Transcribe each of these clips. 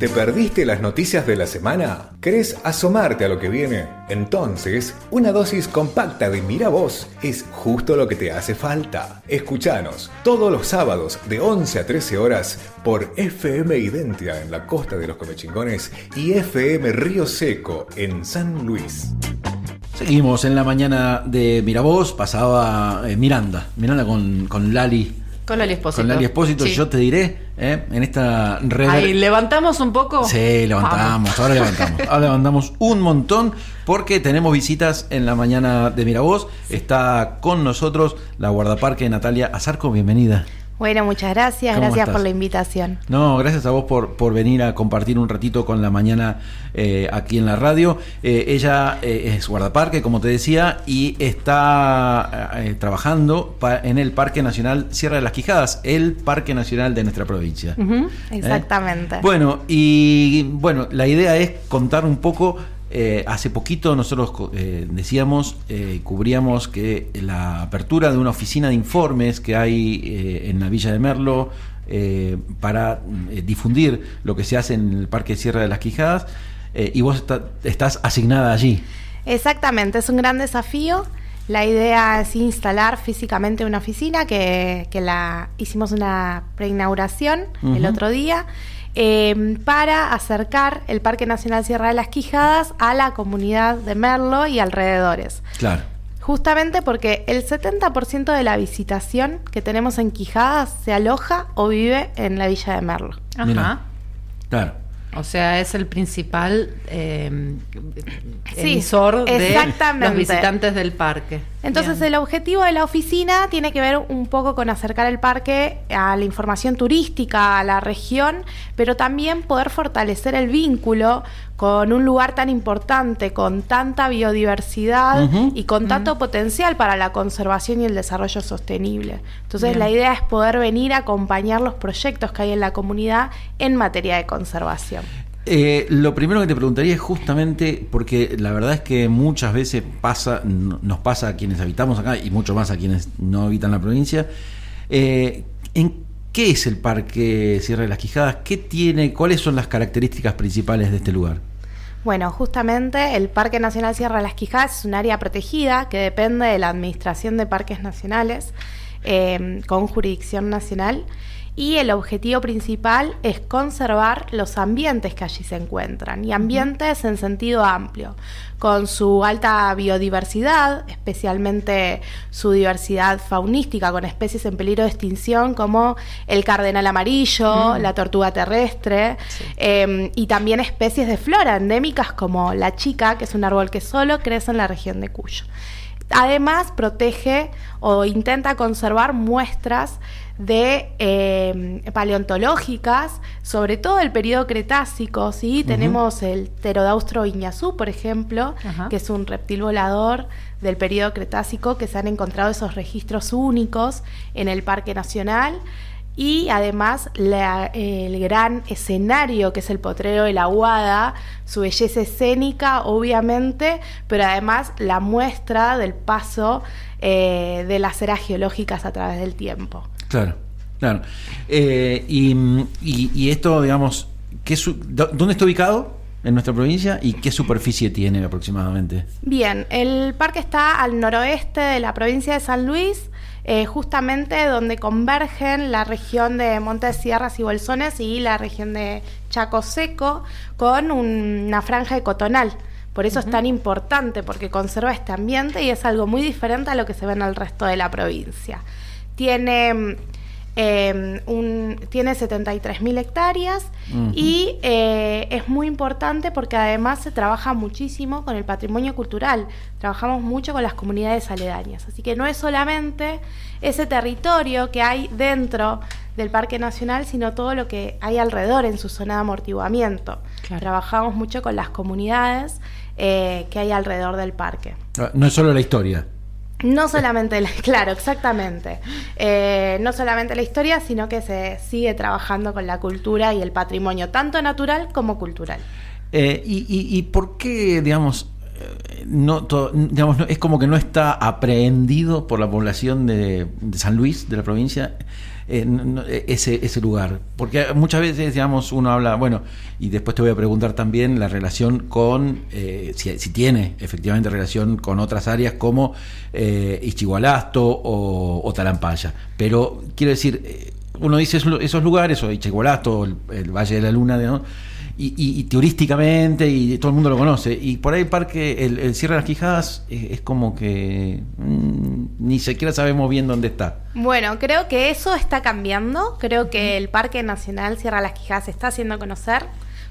¿Te perdiste las noticias de la semana? ¿Querés asomarte a lo que viene? Entonces, una dosis compacta de Mira Vos es justo lo que te hace falta. Escuchanos todos los sábados de 11 a 13 horas por FM Identia en la costa de los Comechingones y FM Río Seco en San Luis. Seguimos en la mañana de Miravoz, pasaba eh, Miranda, Miranda con, con Lali con Lali Espósito. Con Lali Espósito, yo te diré, ¿eh? en esta red. Ahí, ¿levantamos un poco? Sí, levantamos, ahora levantamos. Ahora levantamos un montón porque tenemos visitas en la mañana de Miravoz. Está con nosotros la guardaparque Natalia Azarco, bienvenida. Bueno, muchas gracias, gracias por la invitación. No, gracias a vos por, por venir a compartir un ratito con la mañana eh, aquí en la radio. Eh, ella eh, es guardaparque, como te decía, y está trabajando en el Parque Nacional Sierra de las Quijadas, el Parque Nacional de nuestra provincia. exactamente. Bueno, y bueno, la idea es contar un poco eh, hace poquito nosotros eh, decíamos, eh, cubríamos que la apertura de una oficina de informes que hay en la Villa de Merlo para difundir lo que se hace en el Parque Sierra de las Quijadas, y vos estás asignada allí. Exactamente, es un gran desafío. La idea es instalar físicamente una oficina que, la hicimos una preinauguración el otro día. Em, para acercar el Parque Nacional Sierra de las Quijadas a la comunidad de Merlo y alrededores. Claro. Justamente porque el 70% de la visitación que tenemos en Quijadas se aloja o vive en la villa de Merlo. Ajá. Claro. O sea, es el principal eh, emisor de los visitantes del parque. Entonces, el objetivo de la oficina tiene que ver un poco con acercar el parque a la información turística, a la región, pero también poder fortalecer el vínculo con un lugar tan importante, con tanta biodiversidad y con tanto potencial para la conservación y el desarrollo sostenible. Entonces, la idea es poder venir a acompañar los proyectos que hay en la comunidad en materia de conservación. Eh, lo primero que te preguntaría es justamente porque la verdad es que muchas veces pasa, nos pasa a quienes habitamos acá y mucho más a quienes no habitan la provincia. Eh, ¿En qué es el Parque Sierra de las Quijadas? ¿Qué tiene? ¿Cuáles son las características principales de este lugar? Bueno, justamente el Parque Nacional Sierra de las Quijadas es un área protegida que depende de la Administración de Parques Nacionales eh, con jurisdicción nacional y el objetivo principal es conservar los ambientes que allí se encuentran, y ambientes en sentido amplio, con su alta biodiversidad, especialmente su diversidad faunística, con especies en peligro de extinción como el cardenal amarillo, la tortuga terrestre, em, y también especies de flora endémicas como la chica, que es un árbol que solo crece en la región de Cuyo. Además, protege o intenta conservar muestras de eh, paleontológicas, sobre todo el periodo Cretácico, ¿sí? Tenemos el Pterodaustro iñazú, por ejemplo, que es un reptil volador del periodo Cretácico, que se han encontrado esos registros únicos en el Parque Nacional. Y además el gran escenario que es el potrero de la Aguada, su belleza escénica, obviamente, pero además la muestra del paso eh, de las eras geológicas a través del tiempo. Claro, claro. Eh, y, esto, digamos, ¿qué ¿dónde está ubicado? En nuestra provincia y qué superficie tiene aproximadamente? Bien, el parque está al noroeste de la provincia de San Luis, eh, justamente donde convergen la región de Montes Sierras y Bolsones y la región de Chaco Seco con una franja de cotonal. Por eso es tan importante, porque conserva este ambiente y es algo muy diferente a lo que se ve en el resto de la provincia tiene, eh, un, tiene 73.000 hectáreas y eh, es muy importante porque además se trabaja muchísimo con el patrimonio cultural, trabajamos mucho con las comunidades aledañas, así que no es solamente ese territorio que hay dentro del Parque Nacional, sino todo lo que hay alrededor en su zona de amortiguamiento. Trabajamos mucho con las comunidades eh, que hay alrededor del parque. Ah, no es solo la historia. No solamente, la, claro, exactamente. Eh, no solamente la historia, sino que se sigue trabajando con la cultura y el patrimonio, tanto natural como cultural. Eh, y, por qué, digamos, eh, no, digamos, es como que no está aprehendido por la población de, San Luis, de la provincia, ese, ese lugar? Porque muchas veces, digamos, uno habla, bueno, y después te voy a preguntar también la relación con, eh, si, tiene efectivamente relación con otras áreas como eh, Ichigualasto o, o Talampaya. Pero quiero decir, eh, uno dice esos lugares, o Ichigualasto, el, el Valle de la Luna, ¿no? Y, turísticamente y todo el mundo lo conoce. Y por ahí el parque, el, Sierra de las Quijadas, es, como que mm, ni siquiera sabemos bien dónde está. Bueno, creo que eso está cambiando. Creo que el Parque Nacional Sierra de las Quijadas se está haciendo conocer.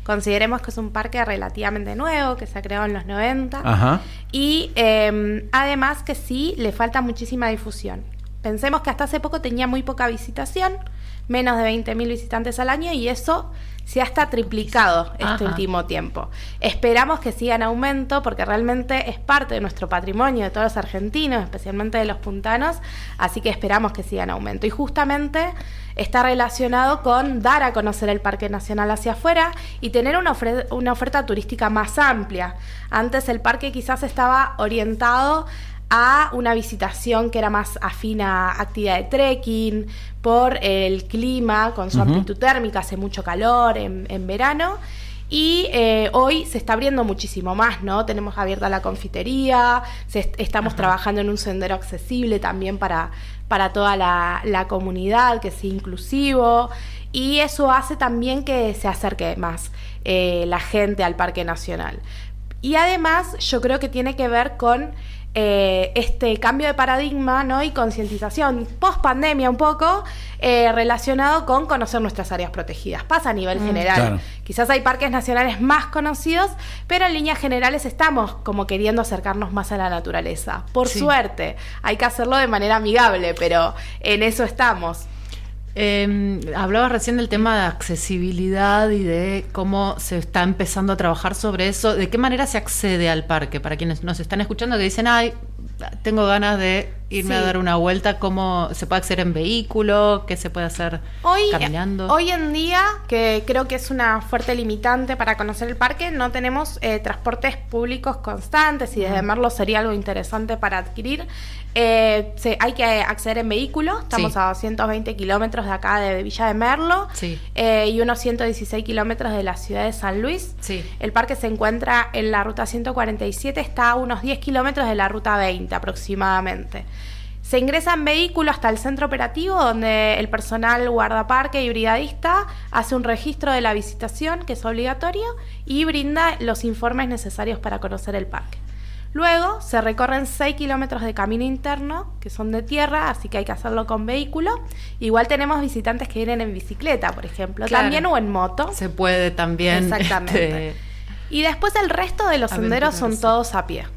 Consideremos que es un parque relativamente nuevo, que se ha creado en los 90. Ajá. Y em, además que sí, le falta muchísima difusión. Pensemos que hasta hace poco tenía muy poca visitación, menos de 20.000 visitantes al año, y eso se ha hasta triplicado este último tiempo. Esperamos que siga en aumento porque realmente es parte de nuestro patrimonio de todos los argentinos, especialmente de los puntanos, así que esperamos que siga en aumento. Y justamente está relacionado con dar a conocer el Parque Nacional hacia afuera y tener una, una oferta turística más amplia. Antes el parque quizás estaba orientado a una visitación que era más afín a actividad de trekking, por el clima, con su amplitud térmica, hace mucho calor en, verano. Y eh, hoy se está abriendo muchísimo más, ¿no? Tenemos abierta la confitería, estamos trabajando en un sendero accesible también para, para toda la, comunidad, que sea inclusivo. Y eso hace también que se acerque más eh, la gente al Parque Nacional. Y además yo creo que tiene que ver con eh, este cambio de paradigma ¿no? y concientización post pandemia un poco eh, relacionado con conocer nuestras áreas protegidas. Pasa a nivel mm. general. Quizás hay parques nacionales más conocidos, pero en líneas generales estamos como queriendo acercarnos más a la naturaleza. Por suerte, hay que hacerlo de manera amigable, pero en eso estamos. Eh, hablabas recién del tema de accesibilidad y de cómo se está empezando a trabajar sobre eso. ¿De qué manera se accede al parque? Para quienes nos están escuchando que dicen, ay, tengo ganas de irme a dar una vuelta, cómo se puede hacer en vehículo, qué se puede hacer hoy, caminando. Hoy en día, que creo que es una fuerte limitante para conocer el parque, no tenemos eh, transportes públicos constantes y desde Merlo sería algo interesante para adquirir. Eh, hay que acceder en vehículo, estamos a 220 kilómetros de acá de Villa de Merlo eh, y unos 116 kilómetros de la ciudad de San Luis. El parque se encuentra en la ruta 147, está a unos 10 kilómetros de la ruta 20 aproximadamente. Se ingresa en vehículo hasta el centro operativo donde el personal guardaparque y brigadista hace un registro de la visitación que es obligatorio y brinda los informes necesarios para conocer el parque. Luego se recorren 6 kilómetros de camino interno, que son de tierra, así que hay que hacerlo con vehículo. Igual tenemos visitantes que vienen en bicicleta, por ejemplo, también o en moto. Se puede también. Exactamente. Este, y después el resto de los senderos son todos a pie.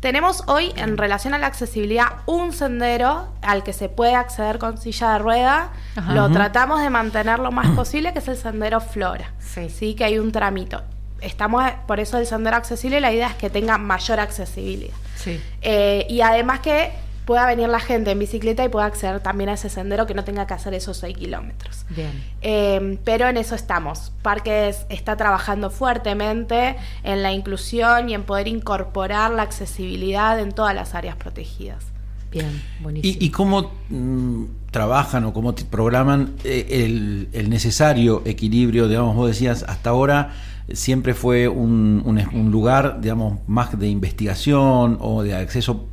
Tenemos hoy, en relación a la accesibilidad, un sendero al que se puede acceder con silla de rueda. Lo tratamos de mantener lo más posible, que es el sendero Flora. Sí. sí. Que hay un tramito. Estamos, por eso el sendero accesible, la idea es que tenga mayor accesibilidad. Sí. Eh, y además que pueda venir la gente en bicicleta y pueda acceder también a ese sendero que no tenga que hacer esos 6 kilómetros. Bien. Em, pero en eso estamos. Parques está trabajando fuertemente en la inclusión y en poder incorporar la accesibilidad en todas las áreas protegidas. Bien, buenísimo. ¿Y, cómo mm, trabajan o cómo programan eh, el, necesario equilibrio? Digamos, vos decías, hasta ahora siempre fue un, un lugar, digamos, más de investigación o de acceso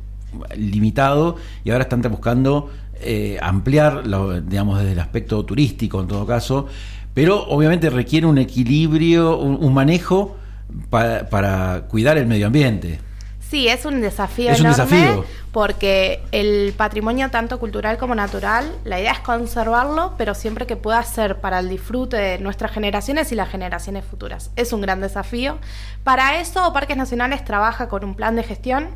limitado y ahora están buscando eh, ampliar, digamos, desde el aspecto turístico en todo caso, pero obviamente requiere un equilibrio, un, manejo para, cuidar el medio ambiente. Sí, es un desafío es un desafío. porque el patrimonio tanto cultural como natural, la idea es conservarlo, pero siempre que pueda ser para el disfrute de nuestras generaciones y las generaciones futuras. Es un gran desafío. Para eso, Parques Nacionales trabaja con un plan de gestión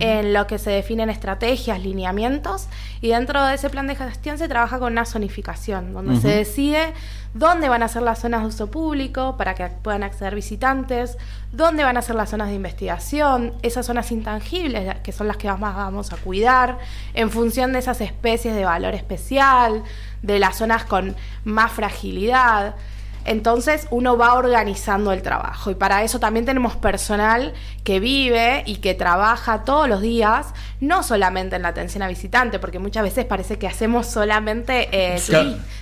en lo que se definen estrategias, lineamientos, y dentro de ese plan de gestión se trabaja con una zonificación, donde se decide dónde van a ser las zonas de uso público para que puedan acceder visitantes, dónde van a ser las zonas de investigación, esas zonas intangibles que son las que más vamos a cuidar, en función de esas especies de valor especial, de las zonas con más fragilidad. Entonces uno va organizando el trabajo. Y para eso también tenemos personal que vive y que trabaja todos los días, no solamente en la atención a visitante, porque muchas veces parece que hacemos solamente... Eh,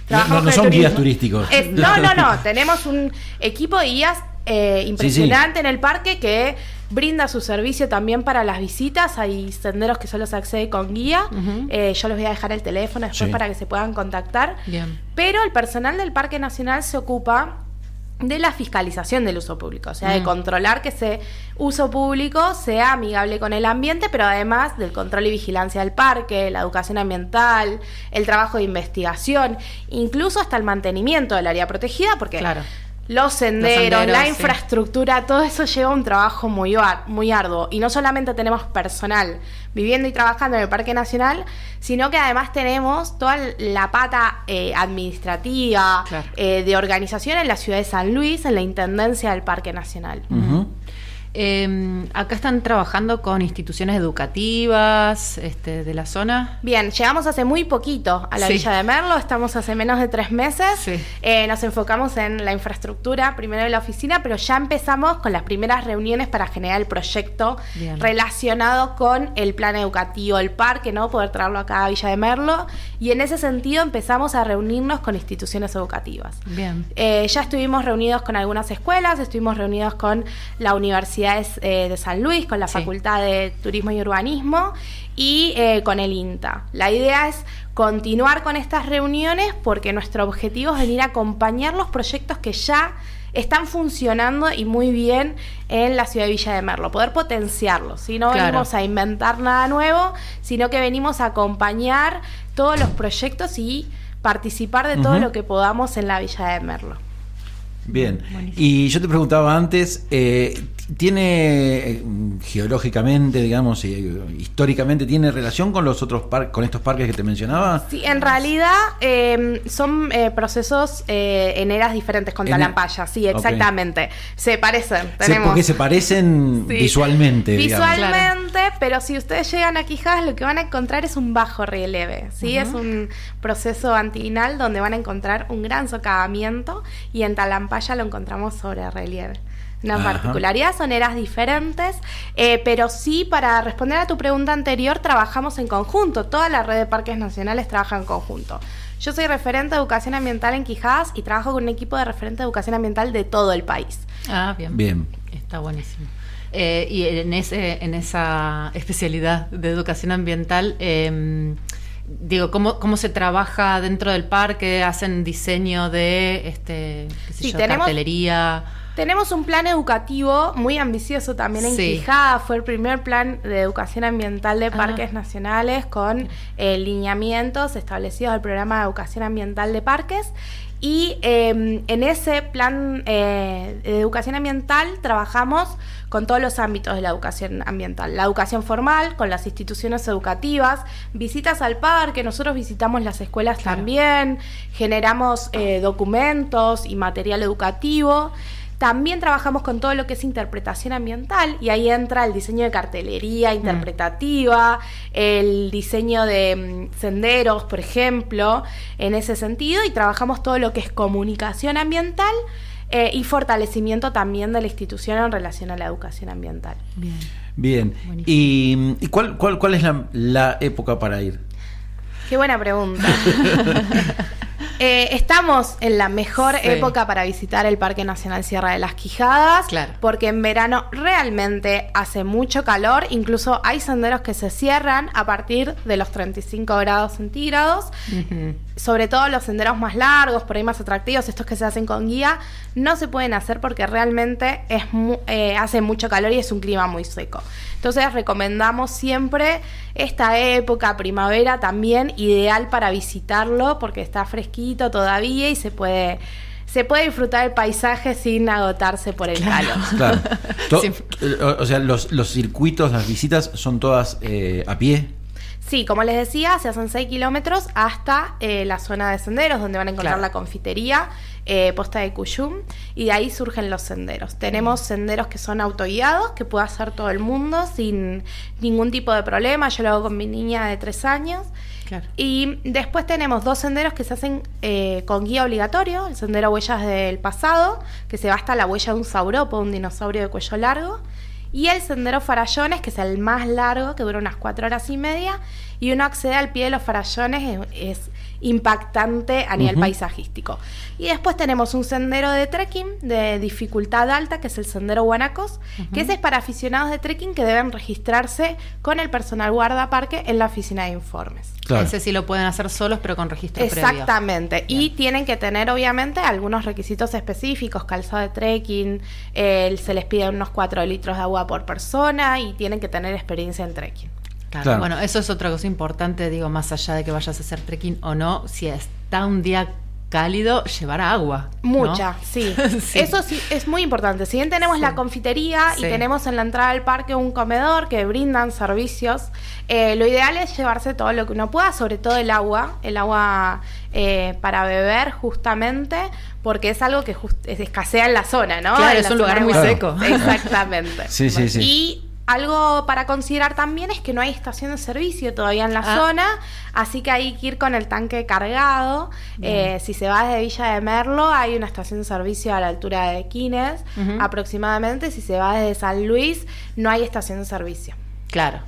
no, son guías turísticos. no, no, no, tenemos un equipo de guías eh, impresionante en el parque que brinda su servicio también para las visitas. Hay senderos que solo se accede con guía. Eh, yo les voy a dejar el teléfono después para que se puedan contactar. Pero el personal del Parque Nacional se ocupa de la fiscalización del uso público, o sea, de mm. controlar que ese uso público sea amigable con el ambiente, pero además del control y vigilancia del parque, la educación ambiental, el trabajo de investigación, incluso hasta el mantenimiento del área protegida, porque claro los senderos, la infraestructura, todo eso lleva un trabajo muy, muy arduo. Y no solamente tenemos personal viviendo y trabajando en el Parque Nacional, sino que además tenemos toda la pata eh, administrativa, eh, de organización en la ciudad de San Luis, en la Intendencia del Parque Nacional. Eh, acá están trabajando con instituciones educativas este, de la zona. Bien, llegamos hace muy poquito a la Villa de Merlo, estamos hace menos de tres meses. Eh, nos enfocamos en la infraestructura, primero en la oficina, pero ya empezamos con las primeras reuniones para generar el proyecto relacionado con el plan educativo, el parque, ¿no? Poder traerlo acá a Villa de Merlo. Y en ese sentido empezamos a reunirnos con instituciones educativas. Bien. Eh, ya estuvimos reunidos con algunas escuelas, estuvimos reunidos con la universidad eh, de San Luis, con la Facultad de Turismo y Urbanismo y eh, con el INTA. La idea es continuar con estas reuniones porque nuestro objetivo es venir a acompañar los proyectos que ya están funcionando y muy bien en la ciudad de Villa de Merlo, poder potenciarlos. Si no venimos a inventar nada nuevo, sino que venimos a acompañar todos los proyectos y participar de todo lo que podamos en la Villa de Merlo. Bien, y yo te preguntaba antes, eh, tiene eh, geológicamente, digamos, y, históricamente, tiene relación con los otros parques, con estos parques que te mencionaba? Sí, en realidad em, son eh, procesos eh, en eras diferentes con Talampaya, sí, exactamente. Se parecen. Tenemos... porque se parecen visualmente. Visualmente, pero si ustedes llegan a Quijadas, lo que van a encontrar es un bajo relieve, ¿sí? Es un proceso antinal donde van a encontrar un gran socavamiento y en Talampaya lo encontramos sobre relieve. Una particularidad, son eras diferentes, eh, pero sí, para responder a tu pregunta anterior, trabajamos en conjunto. Toda la red de parques nacionales trabaja en conjunto. Yo soy referente de educación ambiental en Quijadas y trabajo con un equipo de referente de educación ambiental de todo el país. Ah, bien. Bien. Está buenísimo. Eh, y en, ese, en esa especialidad de educación ambiental, em, digo, ¿cómo, ¿cómo se trabaja dentro del parque? ¿Hacen diseño de este, qué cartelería? Tenemos un plan educativo muy ambicioso también en Quijada. Fue el primer plan de educación ambiental de ah. parques nacionales con eh, lineamientos establecidos del programa de educación ambiental de parques. Y em, en ese plan eh, de educación ambiental trabajamos con todos los ámbitos de la educación ambiental. La educación formal, con las instituciones educativas, visitas al parque, nosotros visitamos las escuelas también, generamos eh, documentos y material educativo. También trabajamos con todo lo que es interpretación ambiental y ahí entra el diseño de cartelería mm. interpretativa, el diseño de mm, senderos, por ejemplo, en ese sentido y trabajamos todo lo que es comunicación ambiental eh, y fortalecimiento también de la institución en relación a la educación ambiental. Bien. Bien. ¿Y, cuál, cuál, cuál, es la época para ir? Qué buena pregunta. Eh, estamos en la mejor época para visitar el Parque Nacional Sierra de las Quijadas, claro. porque en verano realmente hace mucho calor, incluso hay senderos que se cierran a partir de los 35 grados centígrados, sobre todo los senderos más largos, por ahí más atractivos, estos que se hacen con guía, no se pueden hacer porque realmente es eh, hace mucho calor y es un clima muy seco. Entonces recomendamos siempre esta época, primavera, también ideal para visitarlo porque está fresquito todavía y se puede se puede disfrutar el paisaje sin agotarse por el calor. Claro. O sea, los, circuitos, las visitas son todas eh, a pie. Sí, como les decía, se hacen 6 kilómetros hasta eh, la zona de senderos, donde van a encontrar Claro. la confitería eh, posta de Cuyum, y de ahí surgen los senderos. Tenemos senderos que son autoguiados, que puede hacer todo el mundo sin ningún tipo de problema. Yo lo hago con mi niña de 3 años. Claro. Y después tenemos dos senderos que se hacen eh, con guía obligatorio, el sendero Huellas del Pasado, que se va hasta la huella de un sauropo, un dinosaurio de cuello largo, y el sendero Farallones, que es el más largo, que dura unas cuatro horas y media, y uno accede al pie de los farallones, es, impactante a nivel paisajístico. Y después tenemos un sendero de trekking de dificultad alta, que es el sendero Guanacos, que ese es para aficionados de trekking que deben registrarse con el personal guardaparque en la oficina de informes. Claro. Ese sí lo pueden hacer solos, pero con registro previo. Exactamente. Y tienen que tener, obviamente, algunos requisitos específicos, calzado de trekking, eh, se les pide unos 4 litros de agua por persona y tienen que tener experiencia en trekking. Claro. Claro. Bueno, eso es otra cosa importante, digo, más allá de que vayas a hacer trekking o no, si está un día cálido, llevar agua. ¿no? Mucha, sí. Sí. Eso sí es muy importante. Si bien tenemos Sí. la confitería y tenemos en la entrada del parque un comedor que brindan servicios, eh, lo ideal es llevarse todo lo que uno pueda, sobre todo el agua, el agua eh, para beber justamente, porque es algo que just- es- escasea en la zona, ¿no? Claro, En es un lugar muy seco. Exactamente. Sí, sí, sí. Y algo para considerar también es que no hay estación de servicio todavía en la Ah. zona, así que hay que ir con el tanque cargado. Eh, si se va desde Villa de Merlo, hay una estación de servicio a la altura de Quines, aproximadamente. Si se va desde San Luis, no hay estación de servicio. Claro.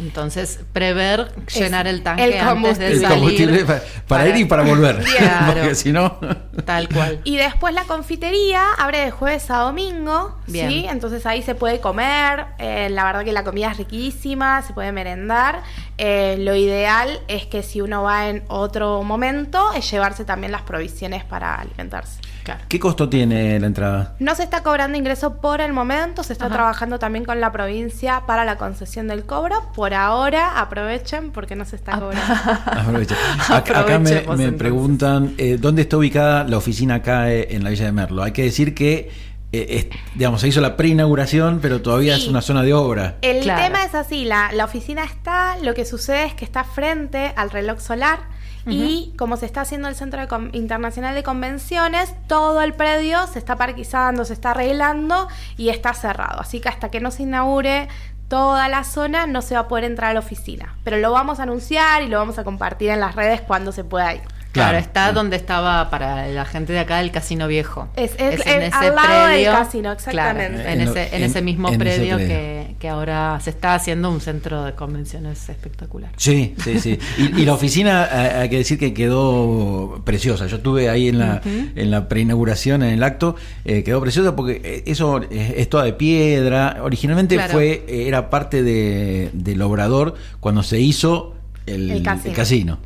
Entonces, prever llenar el tanque el antes de El salir. combustible para, para ir y para volver. Claro. Porque si no. Tal cual. Y después la confitería abre de jueves a domingo, Bien. ¿sí? Entonces ahí se puede comer, eh, la verdad que la comida es riquísima, se puede merendar. Eh, lo ideal es que si uno va en otro momento, es llevarse también las provisiones para alimentarse. Claro. ¿Qué costo tiene la entrada? No se está cobrando ingreso por el momento, se está Ajá. trabajando también con la provincia para la concesión del cobro. Por ahora aprovechen porque no se está cobrando. Aproveche. Ac- Acá me, preguntan eh, dónde está ubicada la oficina acá eh, en la Villa de Merlo. Hay que decir que, eh, digamos, se hizo la preinauguración, pero todavía Sí. es una zona de obra. El Claro. tema es así, la, la oficina está, lo que sucede es que está frente al reloj solar y como se está haciendo el Centro de Internacional de Convenciones, todo el predio se está parquizando, se está arreglando y está cerrado. Así que hasta que no se inaugure toda la zona no se va a poder entrar a la oficina. Pero lo vamos a anunciar y lo vamos a compartir en las redes cuando se pueda ir. Claro, Claro, está donde estaba para la gente de acá el casino viejo. Es- es- es al lado del casino, exactamente. Claro, en, En ese, en en- ese mismo en ese predio. Que, que ahora se está haciendo un centro de convenciones espectacular. Sí, sí, sí. Y, y la oficina, eh, hay que decir que quedó preciosa. Yo estuve ahí en la, en la preinauguración, en el acto, eh, quedó preciosa porque eh, eso es, es toda de piedra. Originalmente Claro. fue era parte de- del obrador cuando se hizo el, El casino. el casino.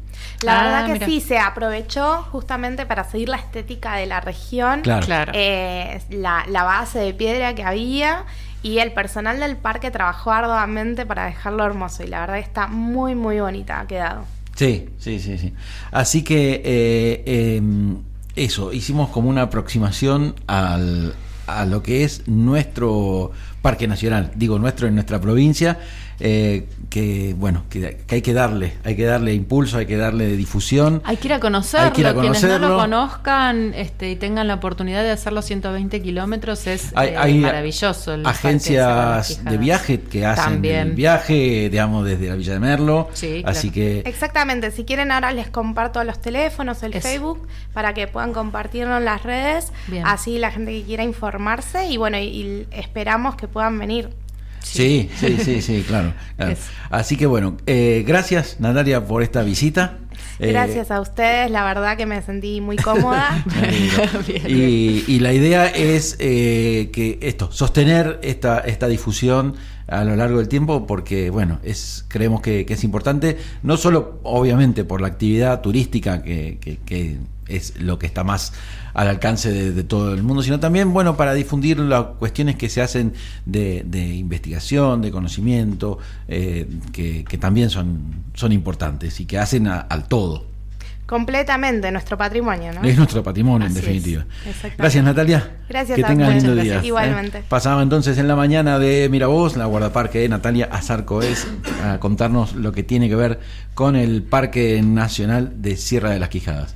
La Ah, verdad que mira. sí, se aprovechó justamente para seguir la estética de la región. Claro. Claro. eh, la, la base de piedra que había y el personal del parque trabajó arduamente para dejarlo hermoso y la verdad que está muy muy bonita ha quedado. Sí, sí, sí, sí. Así que eh, eh, eso, hicimos como una aproximación al, a lo que es nuestro parque nacional, digo nuestro en nuestra provincia, eh, que bueno, que, que hay que darle, hay que darle impulso, hay que darle difusión. Hay que ir a conocerlo. Hay que ir a Quienes no lo conozcan este, y tengan la oportunidad de hacer los 120 kilómetros es Hay, eh, hay maravilloso. el agencias de viaje que hacen También. el viaje, digamos, desde la Villa de Merlo. Sí, Así claro. que Exactamente, si quieren ahora les comparto los teléfonos, el Eso. Facebook, para que puedan compartirlo en las redes, Bien. así la gente que quiera informarse y bueno, y, y esperamos que puedan venir. Sí, sí, sí, sí, claro. claro. Eso. Así que bueno, eh, gracias Natalia por esta visita. Eh, Gracias a ustedes, la verdad que me sentí muy cómoda. y, y la idea es eh, que esto, sostener esta, esta difusión a lo largo del tiempo porque, bueno, es creemos que, que es importante, no solo obviamente por la actividad turística que, que- que es lo que está más al alcance de, de todo el mundo, sino también, bueno, para difundir las cuestiones que se hacen de, de investigación, de conocimiento, eh, que, que también son, son importantes y que hacen a- al todo. Completamente, nuestro patrimonio, ¿no? Es nuestro patrimonio, en Así definitiva. Gracias, Natalia. Gracias Que tengas lindo día. ¿eh? Igualmente. Pasaba entonces en la mañana de Miravoz, la guardaparque de Natalia Azarco es a contarnos lo que tiene que ver con el Parque Nacional de Sierra de las Quijadas.